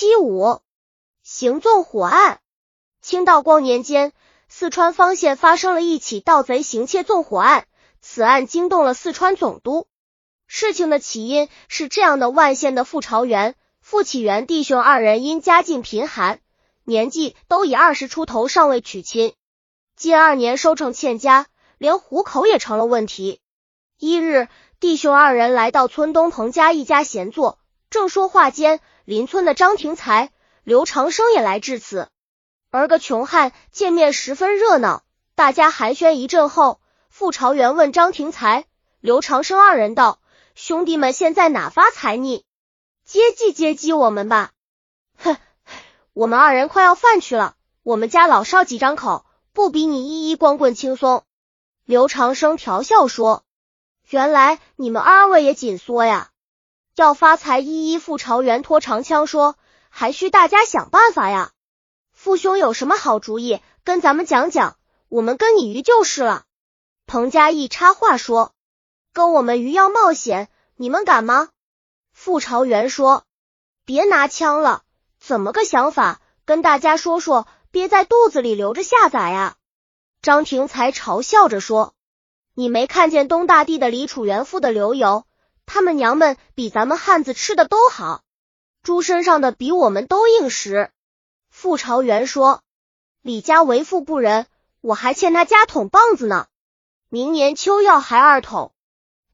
七五行纵火案。清道光年间，四川方县发生了一起盗贼行窃纵火案，此案惊动了四川总督。事情的起因是这样的：万县的傅朝元、傅启元弟兄二人因家境贫寒，年纪都已二十出头，尚未娶亲，近二年收成欠佳，连糊口也成了问题。一日，弟兄二人来到村东彭家一家闲坐，正说话间，邻村的张廷才、刘长生也来至此。而个穷汉见面十分热闹，大家寒暄一阵后，傅朝元问张廷才、刘长生二人道：“兄弟们现在哪发财呢？接济接济我们吧！”哼，我们二人快要饭去了，我们家老少几张口，不比你一一光棍轻松。刘长生调笑说。原来你们二位也紧缩呀！要发财，一一傅朝元拖长枪说，还需大家想办法呀。父兄有什么好主意，跟咱们讲讲，我们跟你鱼就是了。彭家义插话说，跟我们鱼要冒险，你们敢吗？傅朝元说，别拿枪了，怎么个想法？跟大家说说，憋在肚子里留着下载呀。张廷才嘲笑着说。你没看见东大地的李楚元富的流油，他们娘们比咱们汉子吃的都好，猪身上的比我们都硬实。傅朝元说：“李家为富不仁，我还欠他家桶棒子呢，明年秋要还二桶。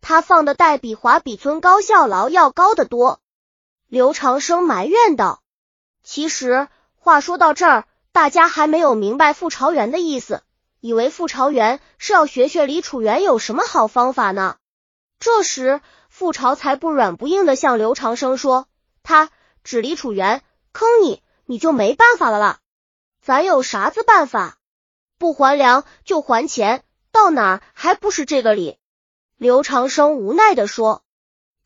他放的贷比华比村高效劳要高得多。”刘长生埋怨道：“其实话说到这儿，大家还没有明白傅朝元的意思。”以为傅朝元是要学学李楚元有什么好方法呢？这时，傅朝才不软不硬的向刘长生说：“他指李楚元坑你，你就没办法了啦。咱有啥子办法？不还粮就还钱，到哪还不是这个理？”刘长生无奈的说。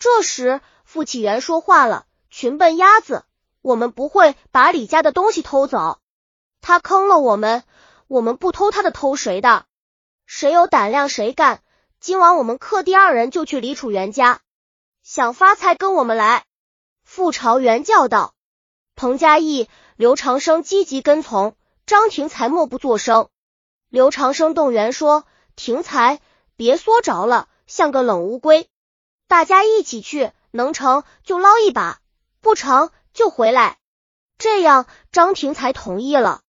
这时，傅启元说话了：“群笨鸭子，我们不会把李家的东西偷走，他坑了我们。”我们不偷他的，偷谁的？谁有胆量谁干！今晚我们克第二人就去李楚元家，想发财跟我们来。傅朝元叫道。彭嘉义、刘长生积极跟从，张廷才默不作声。刘长生动员说：“廷才，别缩着了，像个冷乌龟。大家一起去，能成就捞一把，不成就回来。”这样，张廷才同意了。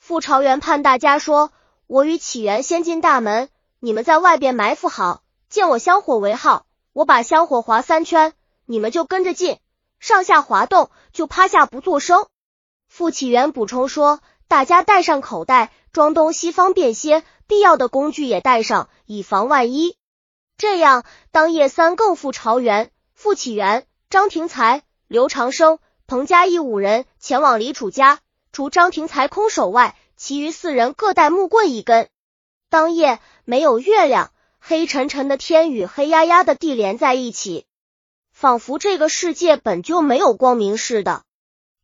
傅朝元盼大家说：“我与启元先进大门，你们在外边埋伏好，见我香火为号，我把香火划三圈，你们就跟着进，上下滑动，就趴下不作声。”傅启元补充说：“大家带上口袋，装东西方便些，必要的工具也带上，以防万一。”这样，当夜三更，傅朝元、傅启元、张廷才、刘长生、彭家义五人前往李楚家。除张廷才空手外，其余四人各带木棍一根。当夜没有月亮，黑沉沉的天与黑压压的地连在一起，仿佛这个世界本就没有光明似的。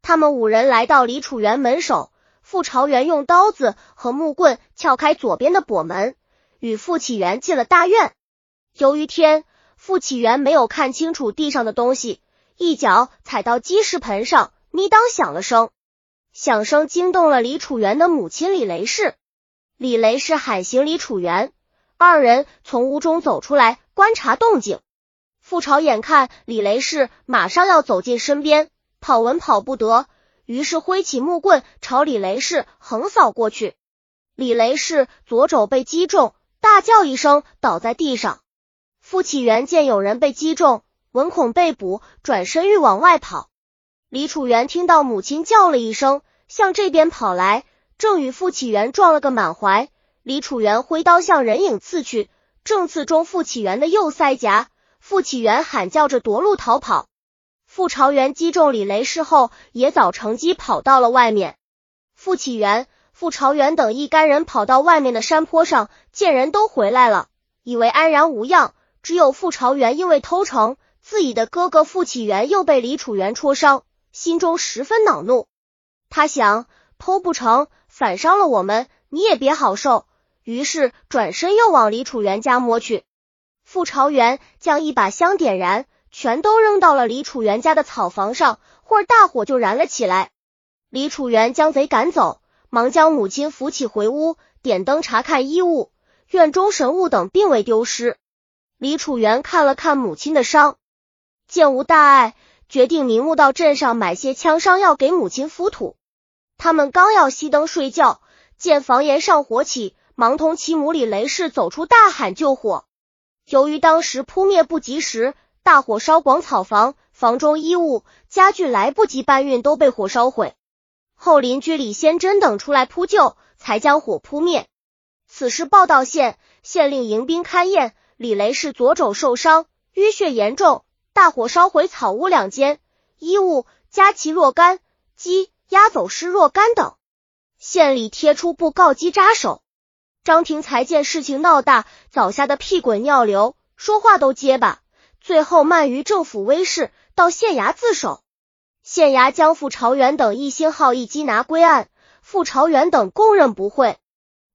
他们五人来到李楚元门首，傅朝元用刀子和木棍撬开左边的跛门，与傅启元进了大院。由于天，傅启元没有看清楚地上的东西，一脚踩到鸡食盆上，咪当响了声。响声惊动了李楚元的母亲李雷氏，李雷氏喊醒李楚元，二人从屋中走出来观察动静。傅朝眼看李雷氏马上要走进身边，跑文跑不得，于是挥起木棍朝李雷氏横扫过去。李雷氏左肘被击中，大叫一声倒在地上。傅启元见有人被击中，闻恐被捕，转身欲往外跑。李楚元听到母亲叫了一声，向这边跑来，正与傅启元撞了个满怀。李楚元挥刀向人影刺去，正刺中傅启元的右腮颊。傅启元喊叫着夺路逃跑。傅朝元击中李雷氏后，也早乘机跑到了外面。傅启元、傅朝元等一干人跑到外面的山坡上，见人都回来了，以为安然无恙，只有傅朝元因为偷城，自己的哥哥傅启元又被李楚元戳伤。心中十分恼怒，他想偷不成，反伤了我们，你也别好受。于是转身又往李楚元家摸去。傅朝元将一把香点燃，全都扔到了李楚元家的草房上，会儿大火就燃了起来。李楚元将贼赶走，忙将母亲扶起回屋，点灯查看衣物，院中神物等并未丢失。李楚元看了看母亲的伤，见无大碍，决定明目到镇上买些枪伤药给母亲敷土。他们刚要熄灯睡觉，见房檐上火起，忙同其母李雷氏走出，大喊救火。由于当时扑灭不及时，大火烧广草房，房中衣物、家具来不及搬运，都被火烧毁。后邻居李先珍等出来扑救，才将火扑灭。此事报到县，县令迎兵勘验，李雷氏左肘受伤，淤血严重。大火烧毁草屋两间，衣物、家齐若干，鸡、押走失若干等。县里贴出布告缉扎手。张廷才见事情闹大，早吓得屁滚尿流，说话都结巴。最后慢于政府威势，到县衙自首。县衙将傅朝元等一星号一缉拿归案，傅朝元等供认不讳。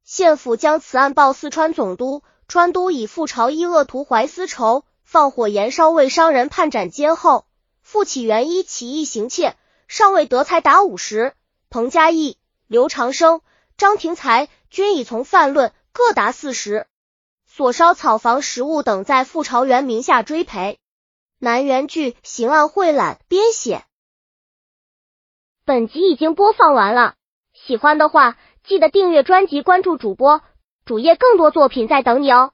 县府将此案报四川总督，川督以傅朝一恶徒怀私仇，放火燃烧未伤人，判斩监后。傅启元一起义行窃，尚未得才达五十。彭嘉义、刘长生、张廷才均已从犯论，各达四十。所烧草房食物等在傅朝元名下追赔。南园剧刑案汇览编写。本集已经播放完了，喜欢的话记得订阅专辑，关注主播主页，更多作品在等你哦。